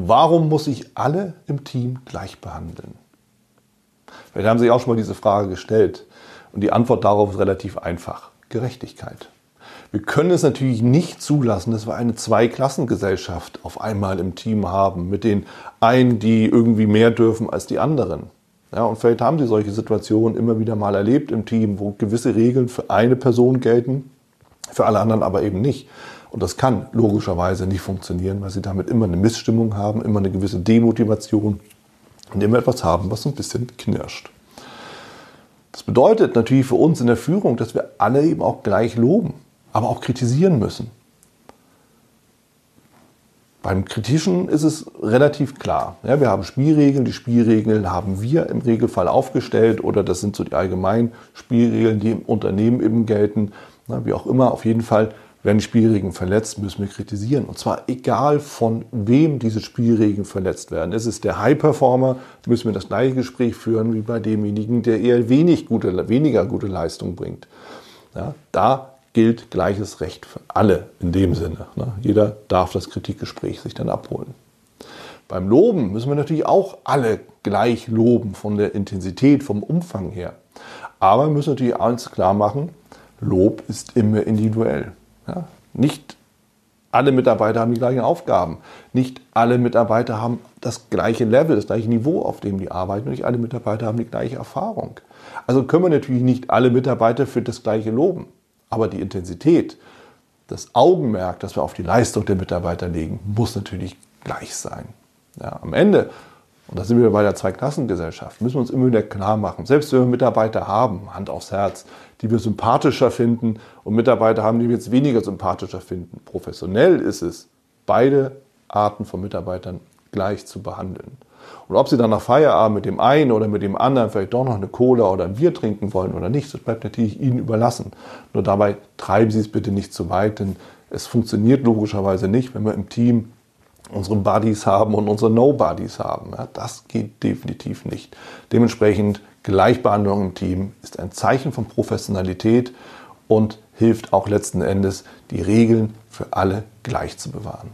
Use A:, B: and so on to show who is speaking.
A: Warum muss ich alle im Team gleich behandeln? Vielleicht haben Sie sich auch schon mal diese Frage gestellt. Und die Antwort darauf ist relativ einfach. Gerechtigkeit. Wir können es natürlich nicht zulassen, dass wir eine Zweiklassengesellschaft auf einmal im Team haben, mit den einen, die irgendwie mehr dürfen als die anderen. Ja, und vielleicht haben Sie solche Situationen immer wieder mal erlebt im Team, wo gewisse Regeln für eine Person gelten, für alle anderen aber eben nicht. Und das kann logischerweise nicht funktionieren, weil Sie damit immer eine Missstimmung haben, immer eine gewisse Demotivation und immer etwas haben, was so ein bisschen knirscht. Das bedeutet natürlich für uns in der Führung, dass wir alle eben auch gleich loben, aber auch kritisieren müssen. Beim Kritischen ist es relativ klar. Ja, wir haben Spielregeln, die Spielregeln haben wir im Regelfall aufgestellt oder das sind so die allgemeinen Spielregeln, die im Unternehmen eben gelten. Na, wie auch immer, auf jeden Fall werden Spielregeln verletzt, müssen wir kritisieren. Und zwar egal von wem diese Spielregeln verletzt werden. Ist es der High-Performer, müssen wir das gleiche Gespräch führen wie bei demjenigen, der eher wenig gute, weniger gute Leistung bringt. Ja, da gilt gleiches Recht für alle in dem Sinne. Ne? Jeder darf das Kritikgespräch sich dann abholen. Beim Loben müssen wir natürlich auch alle gleich loben von der Intensität, vom Umfang her. Aber wir müssen natürlich eins klar machen, Lob ist immer individuell. Ja? Nicht alle Mitarbeiter haben die gleichen Aufgaben. Nicht alle Mitarbeiter haben das gleiche Level, das gleiche Niveau, auf dem die arbeiten. nicht alle Mitarbeiter haben die gleiche Erfahrung. Also können wir natürlich nicht alle Mitarbeiter für das gleiche loben. Aber die Intensität, das Augenmerk, das wir auf die Leistung der Mitarbeiter legen, muss natürlich gleich sein. Ja, am Ende und da sind wir bei der Zweiklassengesellschaft. Müssen wir uns immer wieder klar machen. Selbst wenn wir Mitarbeiter haben, Hand aufs Herz, die wir sympathischer finden und Mitarbeiter haben, die wir jetzt weniger sympathischer finden. Professionell ist es, beide Arten von Mitarbeitern gleich zu behandeln. Und ob sie dann nach Feierabend mit dem einen oder mit dem anderen vielleicht doch noch eine Cola oder ein Bier trinken wollen oder nicht, das bleibt natürlich ihnen überlassen. Nur dabei treiben sie es bitte nicht zu weit, denn es funktioniert logischerweise nicht, wenn wir im Team unsere Buddies haben und unsere No-Buddies haben. Ja, das geht definitiv nicht. Dementsprechend Gleichbehandlung im Team ist ein Zeichen von Professionalität und hilft auch letzten Endes, die Regeln für alle gleich zu bewahren.